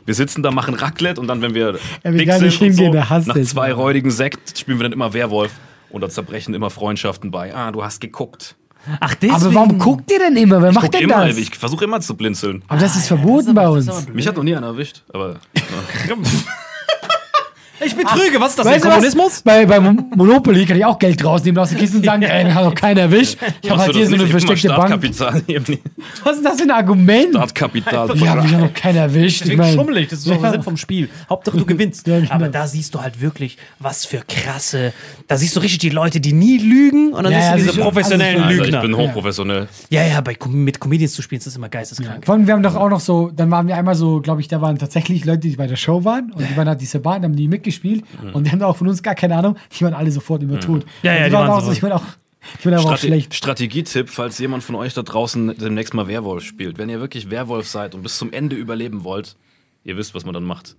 Wir sitzen da, machen Raclette und dann, wenn wir will dick sind und so, nach zwei räudigen Sekt spielen wir dann immer Werwolf und da zerbrechen immer Freundschaften bei. Ah, du hast geguckt. Ach, deswegen. aber warum guckt ihr denn immer? Wer macht Guck denn immer, das? ich versuche immer zu blinzeln. Aber das ist verboten bei uns. Mich hat noch nie einer erwischt, aber Ich betrüge, was ist das Weißt denn? Kommunismus? Was? Bei, bei Monopoly kann ich auch Geld rausnehmen aus der Kiste und sagen, ey, hat doch keiner erwischt. Ich habe halt hier so eine hab versteckte Bank. Hab Was ist das für ein Argument? Startkapital. Ja, mich hat noch keiner erwischt. Ich Deswegen meine, schummel ich, das ist doch der Sinn vom Spiel. Hauptsache du gewinnst. Ja, genau. Aber da siehst du halt wirklich, was für krasse. Da siehst du richtig die Leute, die nie lügen und dann Ja, siehst ja, du diese professionellen Also, Also ich Lügner. bin hochprofessionell. ja, ja, bei, mit Comedians zu spielen, ist das immer geisteskrank. vor allem, wir haben doch auch noch so, dann waren wir einmal so, glaube ich, da waren tatsächlich Leute, die bei der Show waren und die waren halt diese Bahn, haben die mitgespielt und die haben auch von uns gar keine Ahnung, die waren alle sofort immer tot. Ja, ja, die die waren waren auch so, ich meine auch, ich bin aber auch Strate schlecht. Strategietipp, falls jemand von euch da draußen demnächst mal Werwolf spielt. Wenn ihr wirklich Werwolf seid und bis zum Ende überleben wollt, ihr wisst, was man dann macht.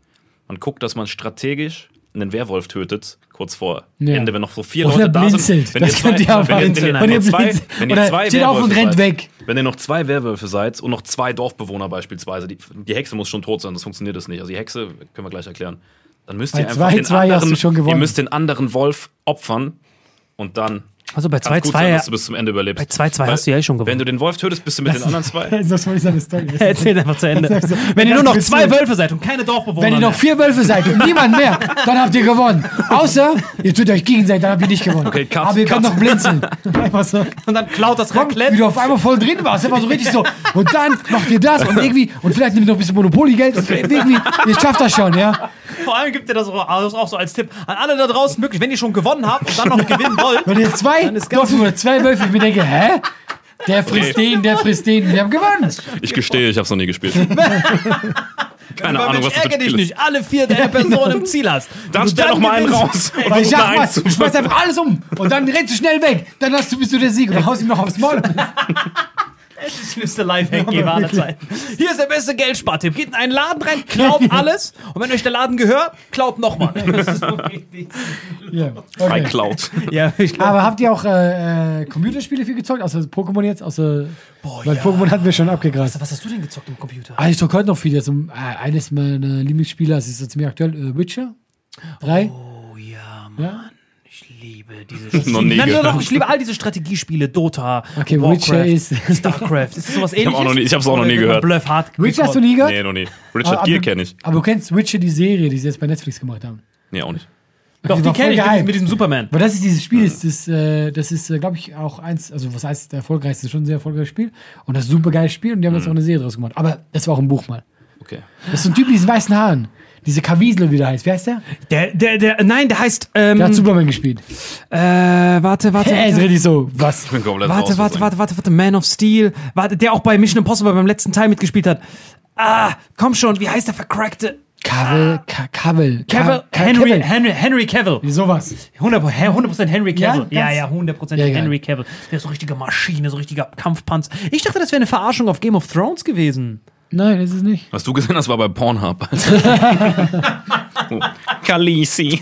Man guckt, dass man strategisch einen Werwolf tötet, kurz vor Ja. Ende, wenn noch so vier Oder Leute da blinzelt. sind. Wenn Das ihr zwei, ihr auch wenn wenn ihr, ihr zwei, blinzelt. wenn ihr Oder zwei steht auf und Werwölfe rennt seid, weg. Wenn ihr noch zwei Werwölfe seid und noch zwei Dorfbewohner beispielsweise, die, die Hexe muss schon tot sein, das funktioniert das nicht. Also die Hexe können wir gleich erklären. Dann müsst ihr Bei einfach 2-2 den du anderen, ihr müsst den anderen Wolf opfern und dann Also bei kann es gut sein, 2-2 dass du bis zum Ende überlebst. bei 2-2 Weil, hast du ja eh schon Wenn gewonnen. du den Wolf tötest, bist du mit den anderen zwei. Das war nicht seine Story. Erzähl einfach zu Ende. Wenn ihr nur noch zwei Wölfe seid und keine Dorfbewohner Wenn ihr noch vier Wölfe seid und niemand mehr, dann habt ihr gewonnen. Außer, ihr tut euch gegenseitig, dann habt ihr nicht gewonnen. Okay, cut, Aber ihr könnt cut. noch blinzeln. Einfach so. und dann klaut das Komm, wie Raclette. du auf einmal voll drin warst. Einfach so richtig so. Und dann macht ihr das und irgendwie, und vielleicht nehmt ihr noch ein bisschen Monopoly-Geld und irgendwie, ihr schafft das schon, ja. Vor allem gibt ihr das auch, das auch so als Tipp an alle da draußen wirklich, wenn ihr schon gewonnen habt und dann noch gewinnen wollt. Wenn ihr zwei Dann ist ganz- oder zwei Wölfe, ich mir denke, hä? Der frisst den, der frisst den, wir haben gewonnen. Ich gestehe, ich habe es noch nie gespielt. Keine Ahnung, was Mensch, das für ärger ein dich nicht, alle vier deiner Personen im Ziel hast. Dann stell doch mal einen raus. und ich sag mal, schmeißt einfach alles um und dann rennst du schnell weg. Dann hast du, bist du der Sieg und dann haust du ihm noch aufs Maul. Das ist der schlimmste Lifehack-Geber aller Zeiten. Hier ist der beste Geldspartipp. Geht in einen Laden rein, klaut alles und wenn euch der Laden gehört, klaut nochmal. Das ist so richtig. Ja, Bei okay. Cloud. Ja, ich glaube. Aber habt ihr auch äh, äh, Computerspiele viel gezockt? Außer Pokémon jetzt? Außer, weil Pokémon hatten wir schon abgegrast. Was hast du denn gezockt im Computer? Ah, ich zocke heute noch viel. Also, äh, eines meiner Lieblingsspiele, das ist so ziemlich aktuell, äh, Witcher 3. Oh ja, Ja? Ich liebe diese Noch nie Nein, nein, nein, Ich liebe all diese Strategiespiele. Dota, Okay, Warcraft, Witcher ist- StarCraft. Ist das sowas ähnliches? auch noch nie- ich hab's auch noch nie man gehört. Bluff hart. Witcher hast du nie gehört? Nee, noch nie. Richard aber, Gere kenne ich. aber du kennst Witcher, die Serie, die sie jetzt bei Netflix gemacht haben. Nee, auch nicht. Doch, Die die kenne ich gehypt. diesem- mit diesem Superman. Aber das ist dieses Spiel, ist, das, äh, das ist, äh, glaube ich, auch eins, also was heißt der erfolgreichste, schon ein sehr erfolgreiches Spiel. Und das ist ein super geiles Spiel und die haben jetzt auch eine Serie draus gemacht. Aber das war auch ein Buch mal. Okay. Das ist so ein Typ mit diesen weißen Haaren. Diese Kawiesel, wie der heißt. Wie heißt der? Der, der, der, nein, der heißt, ähm, Der hat Superman gespielt. äh, warte, warte. Er ist warte. richtig so, was? Ich bin komplett Warte, raus, warte, was warte, warte, warte, Man of Steel. Warte, der auch bei Mission Impossible beim letzten Teil mitgespielt hat. Ah, komm schon, wie heißt der vercrackte? Cavill, Ka- Cavill. Cavill, Ca- Ca- Henry, Cavill. Henry, Henry Cavill. Sowas. 100%, 100% Henry Ja, Cavill. Ja, ganz- ja, 100% Ja. Henry Cavill. Der ist so richtige Maschine, so richtiger Kampfpanzer. Ich dachte, das wäre eine Verarschung auf Game of Thrones gewesen. Nein, ist es nicht. Was du gesehen hast, war bei Pornhub. Oh. Khaleesi.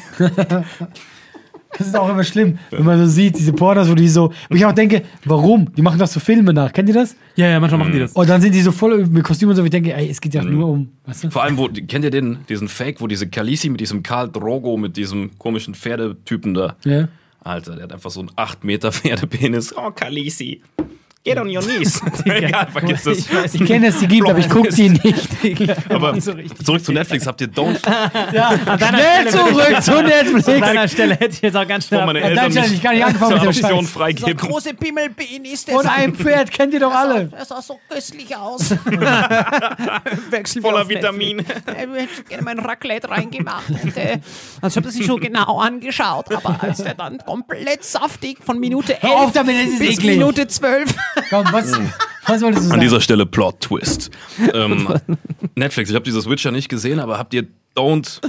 Das ist auch immer schlimm, wenn man so sieht, diese Pornos, wo die so, wo ich auch denke, warum? Die machen doch so Filme nach. Kennt ihr das? Ja, ja, manchmal machen die das. Und dann sind die so voll mit Kostümen und so, wo ich denke, ey, es geht ja nur um, weißt du? Vor allem, wo, kennt ihr den, diesen Fake, wo diese Khaleesi mit diesem Karl Drogo, mit diesem komischen Pferdetypen da. Ja. Alter, der hat einfach so einen 8 Meter Pferdepenis. Oh, Khaleesi. Get on your knees. Egal, vergiss das. Ich Ich kenne es, die gibt, aber ich gucke die nicht. Aber so zurück zu Netflix. Habt ihr Don't... Schnell zurück zu An Netflix. deiner Stelle hätte ich jetzt auch ganz schnell. Meine Eltern Scheiß, ich kann nicht anfangen mit dem Scheiß. freigeben. große Pimmelbein ist Und ein Pferd, kennt ihr doch alle. Das sah so köstlich aus. Voller Vitamine. Du hättest gerne mein Raclette reingemacht. Und, äh, also ich habe das nicht so genau angeschaut, aber als der dann komplett saftig von Minute 11 Hör auf damit, bis eklig. Minute 12. Komm, was, was wolltest du An sagen? dieser Stelle Plot Twist. ähm, Netflix, ich habe dieses Witcher nicht gesehen, aber habt ihr Don't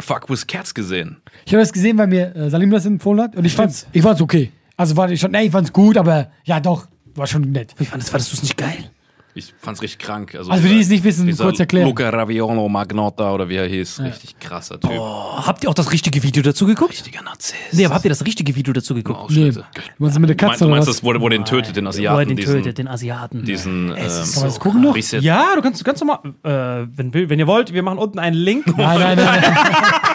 Fuck with Cats gesehen? Ich habe das gesehen, weil mir äh, Salim das empfohlen hat und ich fand's, ich fand's okay. Also war ich schon, nee, ich fand's gut, aber ja doch, war schon nett. Wie fandest, fandest du es nicht geil? Ich fand's richtig krank. Also, Also für die, die es nicht wissen, kurz erklären. Luca Raviolo Magnotta oder wie er hieß. Richtig krasser Typ. Habt ihr auch das richtige Video dazu geguckt? Richtiger Narzisst. Nee, aber habt ihr das richtige Video dazu geguckt? Nee, Ausschnitte. meinst du mit der Du meinst, Katze du oder meinst was? das, wo, wo den tötet, den Wo er Asiaten, den diesen, tötet, den Asiaten. diesen ähm, Kann man das gucken noch? Ja, du kannst ganz normal, äh, wenn, wenn ihr wollt, wir machen unten einen Link. Nein, nein, nein.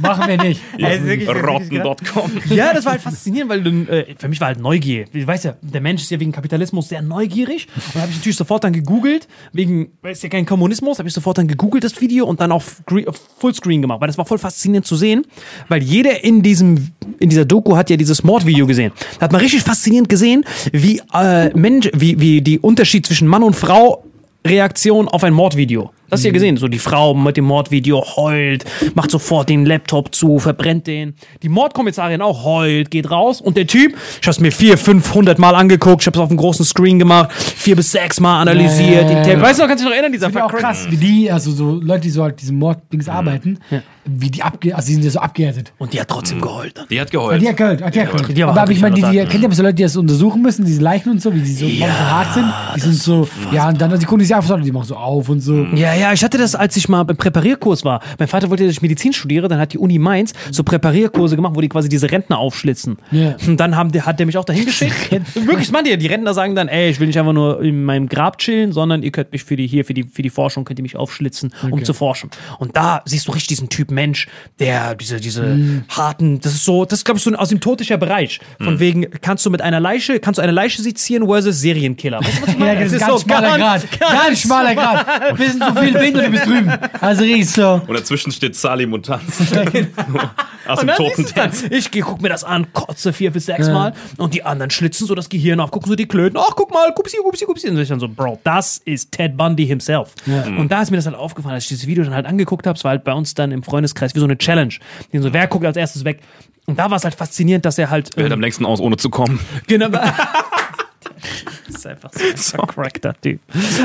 Machen wir nicht. Ist ist wirklich Rotten.com. Ja, das war halt faszinierend, weil du, äh, für mich war halt Neugier. Du weißt ja, der Mensch ist ja wegen Kapitalismus sehr neugierig. Und da habe ich natürlich sofort dann gegoogelt, wegen, weil es ja kein Kommunismus, habe ich sofort dann gegoogelt, das Video, und dann auf, auf Fullscreen gemacht, weil das war voll faszinierend zu sehen, weil jeder in diesem, in dieser Doku hat ja dieses Mordvideo gesehen. Da hat man richtig faszinierend gesehen, wie, äh, Mensch, wie, wie die Unterschied zwischen Mann und Frau Reaktion auf ein Mordvideo. Das hast du ja gesehen, so die Frau mit dem Mordvideo heult, macht sofort den Laptop zu, verbrennt den. Die Mordkommissarin auch heult, geht raus und der Typ, ich hab's mir vier, 500 Mal angeguckt, ich hab's auf dem großen Screen gemacht, vier bis sechs Mal analysiert. Ja, ja, ja. Weißt du kannst du dich noch erinnern, dieser Ich finde auch krass, wie die, also so Leute, die so halt diesem Morddings arbeiten, wie die abge, also die sind ja so abgehärtet. Und die hat trotzdem geheult. dann. Die hat Ja, geheult. die hat gehört, hat die hat gehört. Die aber aber, ich meine, die, die, kennt ihr aber so Leute, die das untersuchen müssen, diese Leichen und so, wie die so, so hart sind, die sind so, ja, und dann, die gucken sich einfach so, die machen so auf und so. Ja, ja, ich hatte das, als ich mal beim Präparierkurs war. Mein Vater wollte, dass ich Medizin studiere, dann hat die Uni Mainz so Präparierkurse gemacht, wo die quasi diese Rentner aufschlitzen. Ja. Und dann haben, die- hat der mich auch dahin geschickt. Wirklich, das meint ihr, die Rentner sagen dann, ey, ich will nicht einfach nur in meinem Grab chillen, sondern ihr könnt mich für die, hier, für die, für die Forschung, könnt ihr mich aufschlitzen, um zu forschen. Und da siehst du richtig diesen Typ Mensch, der, diese, diese harten, das ist so, das ist, glaube ich, so ein asymptotischer Bereich. Von wegen, kannst du mit einer Leiche, kannst du eine Leiche sezieren versus Serienkiller. Weißt du, was ich meine? Ja, das ist Es ganz schmaler Grad. Ganz schmaler Grad. Wir sind so viel Wind und du bist drüben. Also richtig so. Und dazwischen steht Salim und tanzt. Aus Und dem toten. Tanz. Ich geh, guck mir das an, kotze vier bis sechs Mal und die anderen schlitzen so das Gehirn auf, gucken so die Klöten, ach guck mal, gupsi, gupsi, gupsi. Und ich dann so, Bro, das ist Ted Bundy himself. Und da ist mir das halt aufgefallen, als ich dieses Video dann halt angeguckt habe, es war halt bei uns dann im Freundeskreis wie so eine Challenge. Den so, wer guckt als erstes weg? Und da war es halt faszinierend, dass er halt. Wer hält am längsten aus, ohne zu kommen? Genau. Das ist einfach so ein vercrackter Typ.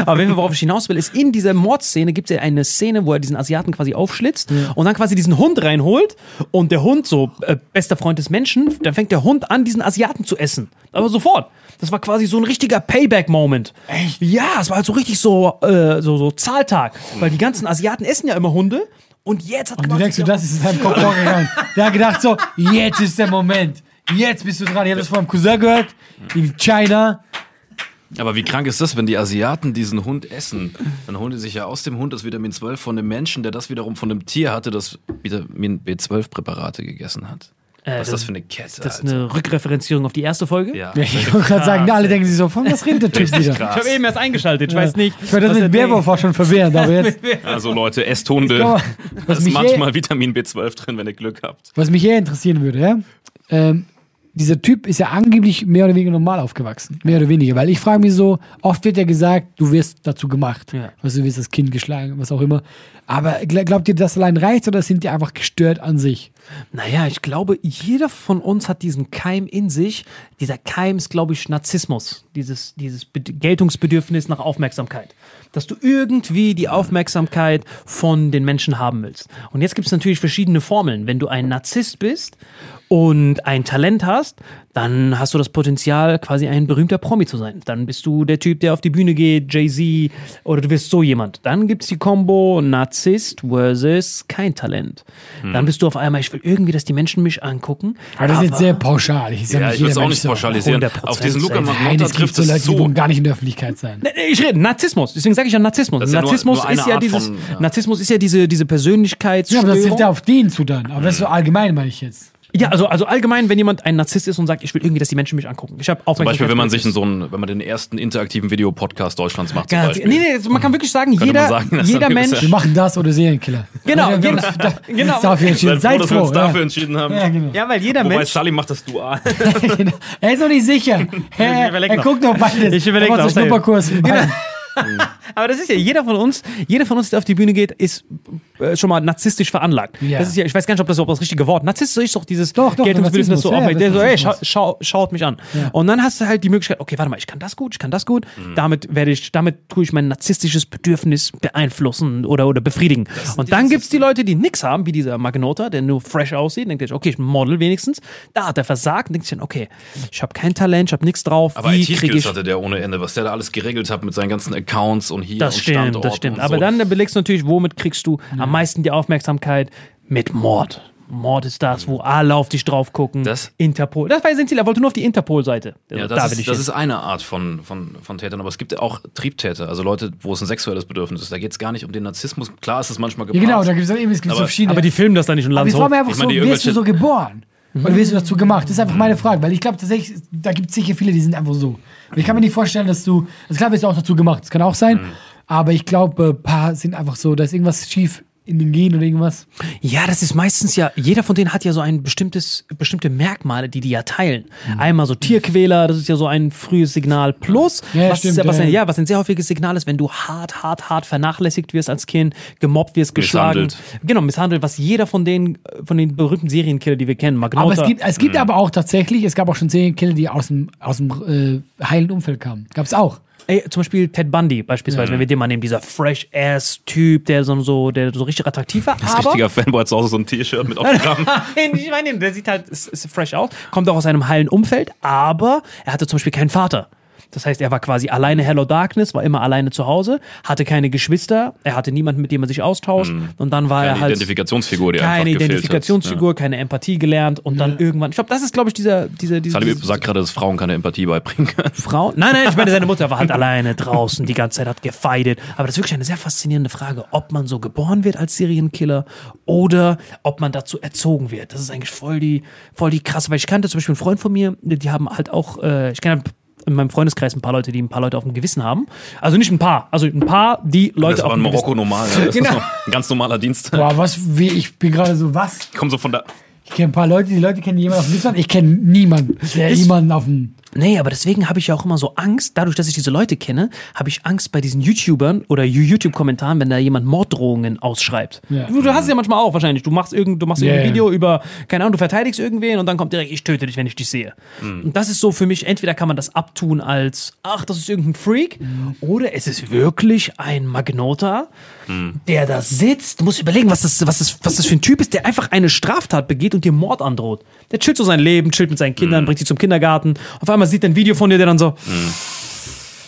Aber wenn wir worauf ich hinaus will, ist in dieser Mordszene gibt es ja eine Szene, wo er diesen Asiaten quasi aufschlitzt und dann quasi diesen Hund reinholt und der Hund, so äh, bester Freund des Menschen, dann fängt der Hund an, diesen Asiaten zu essen. Aber sofort. Das war quasi so ein richtiger Payback-Moment. Echt? Ja, es war halt so richtig so, äh, so, so Zahltag. Weil die ganzen Asiaten essen ja immer Hunde. Und jetzt hat Und du denkst, du, das ist in seinem Kopf vorgegangen. Der hat gedacht so, jetzt ist der Moment. Jetzt bist du dran. Ich habe das von meinem Cousin gehört. In China. Aber wie krank ist das, wenn die Asiaten diesen Hund essen? Dann holen die sich ja aus dem Hund das Vitamin 12 von dem Menschen, der das wiederum von einem Tier hatte, das Vitamin B12-Präparate gegessen hat. Äh, Was ist das für eine Kette? Das ist Alter? eine Rückreferenzierung auf die erste Folge. ja. Ja, ich wollte gerade sagen, alle denken sich so, von was redet der Typ wieder? Ich habe eben erst eingeschaltet, ich weiß nicht. Ich meine, das mit Werwolf war schon verwirrend, aber jetzt, Also Leute, esst Hunde. glaube, Da was ist mich, manchmal Vitamin B12 drin, wenn ihr Glück habt. was mich eher interessieren würde, ja, ähm, dieser Typ ist ja angeblich mehr oder weniger normal aufgewachsen. Mehr oder weniger. Weil ich frage mich so, oft wird ja gesagt, du wirst dazu gemacht. Ja. Also du wirst das Kind geschlagen, was auch immer. Aber gl- glaubt ihr, das allein reicht oder sind die einfach gestört an sich? Naja, ich glaube, jeder von uns hat diesen Keim in sich. Dieser Keim ist, glaube ich, Narzissmus. Dieses, dieses Be Geltungsbedürfnis nach Aufmerksamkeit. Dass du irgendwie die Aufmerksamkeit von den Menschen haben willst. Und jetzt gibt es natürlich verschiedene Formeln. Wenn du ein Narzisst bist und ein Talent hast, dann hast du das Potenzial, quasi ein berühmter Promi zu sein. Dann bist du der Typ, der auf die Bühne geht, Jay-Z, oder du wirst so jemand. Dann gibt es die Combo Narzisst versus kein Talent. Dann bist du auf einmal, ich will irgendwie, dass die Menschen mich angucken. Aber das ist jetzt sehr pauschal. Ich, Ja, ich will es auch nicht so. pauschalisieren. 100%. Auf diesen Luca Magnotta es gibt trifft so es Leute, die so. wollen gar nicht in der Öffentlichkeit sein. Ich rede Narzissmus, deswegen sage ich ja Narzissmus. Ist ja nur- Narzissmus nur ist ja dieses von- ja. Narzissmus ist ja diese diese Ja, Persönlichkeitsstörung. aber das ist ja auf den zu dann. Aber das ist so allgemein, meine ich jetzt. Ja, also, also allgemein, wenn jemand ein Narzisst ist und sagt, ich will irgendwie, dass die Menschen mich angucken. Ich habe Zum Beispiel, wenn man sich in so einen, wenn man den ersten interaktiven Videopodcast Deutschlands macht. Zum Ganz, Beispiel. nee, nee, man kann wirklich sagen, jeder, sagen, jeder Mensch. Wir machen das oder Serienkiller. Genau, wir, wir genau. haben uns da, Genau. dafür entschieden. Seid froh, dass wir uns dafür ja. entschieden haben. Ja, genau. Ja, weil jeder Wobei Mensch. Sally macht das dual. Genau. Er ist noch nicht sicher. Er, er noch. guckt noch beides. Ich überleg Er macht noch. so Schnupperkurs. mit beiden. Aber das ist ja, jeder von uns, jeder von uns, der auf die Bühne geht, ist äh, schon mal narzisstisch veranlagt. Ja. Das ist ja, ich weiß gar nicht, ob das überhaupt das richtige Wort. Narzisst ist doch dieses Doch, so, ja, der so, ey, schau, schau, schaut mich an. Und dann hast du halt die Möglichkeit, okay, warte mal, ich kann das gut, ich kann das gut. Damit werde ich, damit tue ich mein narzisstisches Bedürfnis beeinflussen oder, oder befriedigen. Und dann gibt's die Leute, die nix haben, wie dieser Magnota, der nur fresh aussieht, denkt sich, okay, ich model wenigstens. Da hat er versagt, denkt sich, okay, ich habe kein Talent, ich habe nichts drauf. Aber IT-Skills ich hatte der ohne Ende, was der da alles geregelt hat mit seinen ganzen Accounts und hier Das und stimmt, Standorten das stimmt. Aber so. dann belegst du natürlich, womit kriegst du am meisten die Aufmerksamkeit? Mit Mord. Mord ist das, wo alle auf dich drauf gucken. Das- Interpol. Das war sein Ziel. Er wollte nur auf die Interpol-Seite. Ja, Also, das, da will ist, ich das ist eine Art von, von, von Tätern, aber es gibt ja auch Triebtäter, also Leute, wo es ein sexuelles Bedürfnis ist. Da geht es gar nicht um den Narzissmus. Klar ist es manchmal Ja, gepaart. genau, da gibt es eben es gibt so Aber- verschiedene. Aber die filmen das dann nicht und Aber laden ich es frage hoch. mich einfach Ich so, meine, die wirst du so geboren? Oder wirst du dazu gemacht? Das ist einfach meine Frage, weil ich glaube tatsächlich, da gibt es sicher viele, die sind einfach so. Ich kann mir nicht vorstellen, dass du, also klar wirst du auch dazu gemacht, das kann auch sein, aber ich glaube, ein paar sind einfach so, da ist irgendwas schief in den Genen oder irgendwas. Ja, das ist meistens ja, jeder von denen hat ja so ein bestimmtes, bestimmte Merkmale, die die ja teilen. Mhm. Einmal so Tierquäler, das ist ja so ein frühes Signal. Plus, Ja, was, stimmt, ist, was, ja, ein, ja. was ein sehr häufiges Signal ist, wenn du hart, hart, hart vernachlässigt wirst als Kind, gemobbt wirst, geschlagen. Misshandelt. Genau, misshandelt, was jeder von den, von den berühmten Serienkiller, die wir kennen, Magnota. Aber es gibt, es Mhm. gibt aber auch tatsächlich, es gab auch schon Serienkiller, die aus dem, aus dem äh, heilen Umfeld kamen. Gab es auch. Ey, zum Beispiel Ted Bundy, beispielsweise, wenn wir den mal nehmen, dieser Fresh-Ass-Typ, der so, so, der so richtig attraktiv war. Das ist aber, richtiger Fanboy hat zu Hause so ein T-Shirt mit Autogramm. Nein, ich meine, der sieht halt, ist, ist fresh aus, kommt auch aus einem heilen Umfeld, aber er hatte zum Beispiel keinen Vater. Das heißt, er war quasi alleine Hello Darkness, war immer alleine zu Hause, hatte keine Geschwister, er hatte niemanden, mit dem er sich austauscht und dann war Keine er halt Identifikationsfigur, die keine Identifikationsfigur, Hat. keine Empathie gelernt und dann irgendwann, ich glaube, das ist, glaube ich, dieser, dieser, dieser, Salim sagt gerade, dass Frauen keine Empathie beibringen können. Frau? Nein, nein, ich meine, seine Mutter war halt alleine draußen, die ganze Zeit hat gefeidet. Aber das ist wirklich eine sehr faszinierende Frage, ob man so geboren wird als Serienkiller oder ob man dazu erzogen wird. Das ist eigentlich voll die, voll die krasse, weil ich kannte zum Beispiel einen Freund von mir, die haben halt auch, äh, ich kenne in meinem Freundeskreis ein paar Leute, die ein paar Leute auf dem Gewissen haben. Also nicht ein paar, also ein paar, die Leute Das auf war in dem Marokko Gewissen. normal. ne? Das Genau. ist ein ganz normaler Dienst. Boah, was, wie, ich bin gerade so, was? Ich komme so von da. Ich kenne ein paar Leute, die Leute kennen jemanden auf dem Gipsland. Ich kenne niemanden, der Ist- jemanden auf dem. Nee, aber deswegen habe ich ja auch immer so Angst, dadurch, dass ich diese Leute kenne, habe ich Angst bei diesen YouTubern oder YouTube-Kommentaren, wenn da jemand Morddrohungen ausschreibt. Ja. Du, du hast es ja manchmal auch wahrscheinlich. Du machst, irgend, du machst irgendein ja. Video über, keine Ahnung, du verteidigst irgendwen und dann kommt direkt, ich töte dich, wenn ich dich sehe. Und das ist so für mich, entweder kann man das abtun als, ach, das ist irgendein Freak, oder es ist wirklich ein Magnota, der da sitzt. Du musst überlegen, was das, was, das, was das für ein Typ ist, der einfach eine Straftat begeht und dir Mord androht. Der chillt so sein Leben, chillt mit seinen Kindern, bringt sie zum Kindergarten. Auf einmal sieht er ein Video von dir, der dann so,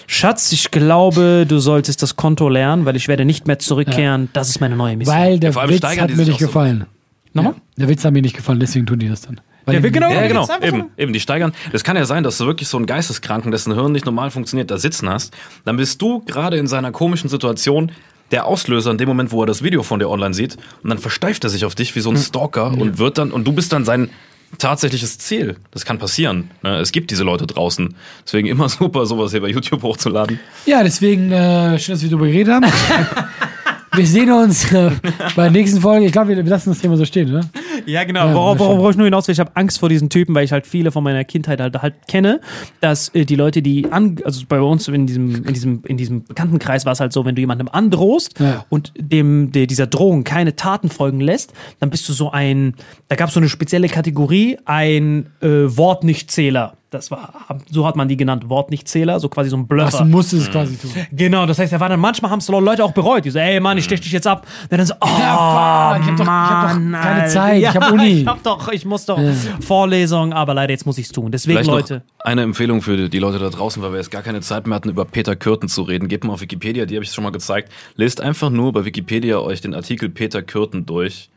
Schatz, ich glaube, du solltest das Konto lernen, weil ich werde nicht mehr zurückkehren. Das ist meine neue Mission. Weil der allem Witz hat mir nicht auch so. gefallen. Nochmal? Der Witz hat mir nicht gefallen, deswegen tun die das dann. Weil Der will die- genau- Ja, Ja, genau. einfach Eben, so. eben, die steigern. Das kann ja sein, dass du wirklich so einen Geisteskranken, dessen Hirn nicht normal funktioniert, da sitzen hast. Dann bist du gerade in seiner komischen Situation der Auslöser in dem Moment, wo er das Video von dir online sieht. Und dann versteift er sich auf dich wie so ein Stalker und wird dann, und du bist dann sein tatsächliches Ziel. Das kann passieren. ne? Es gibt diese Leute draußen. Deswegen immer super, sowas hier bei YouTube hochzuladen. Ja, deswegen äh, schön, dass wir darüber geredet haben. wir sehen uns äh, bei der nächsten Folge. Ich glaube, wir, lassen das Thema so stehen, oder? Ja, genau. Ja, worauf, worauf stimmt. ich nur hinaus will, ich habe Angst vor diesen Typen, weil ich halt viele von meiner Kindheit halt, halt kenne, dass äh, die Leute, die an, also bei uns in diesem, in diesem, in diesem Bekanntenkreis war es halt so, wenn du jemandem androhst Ja. und dem, der, dieser Drohung keine Taten folgen lässt, dann bist du so ein, da gab es so eine spezielle Kategorie, ein äh, Wortnichtzähler. Das war, so hat man die genannt, Wortnichtzähler, so quasi so ein Ach, Bluffer. du musst es quasi tun. Genau, das heißt, er war dann manchmal haben es Leute auch bereut. Die so, ey Mann, ich stech dich jetzt ab. Dann so, oh, Ja, ich hab doch- ich hab doch Mann, keine Alter. Zeit, ich Ja, hab Uni. Ich hab doch, ich muss doch Vorlesung, aber leider jetzt muss ich's tun. Deswegen, Vielleicht Leute. noch eine Empfehlung für die Leute da draußen, weil wir jetzt gar keine Zeit mehr hatten, über Peter Kürten zu reden. Gebt mal auf Wikipedia, die habe ich schon mal gezeigt. Lest einfach nur bei Wikipedia euch den Artikel Peter Kürten durch.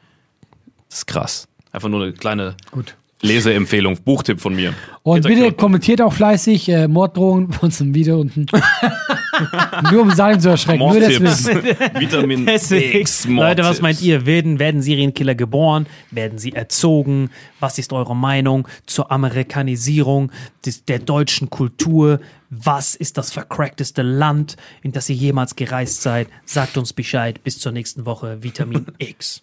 Das ist krass. Einfach nur eine kleine Gut. Leseempfehlung, Buchtipp von mir. Und bitte kommentiert auch fleißig äh, Morddrohungen von unserem Video unten. nur um Salim zu erschrecken. Nur Mordtipps. Vitamin X Leute, was meint ihr? Werden, werden Serienkiller geboren? Werden sie erzogen? Was ist eure Meinung zur Amerikanisierung des, der deutschen Kultur? Was ist das vercrackteste Land, in das ihr jemals gereist seid? Sagt uns Bescheid. Bis zur nächsten Woche. Vitamin X.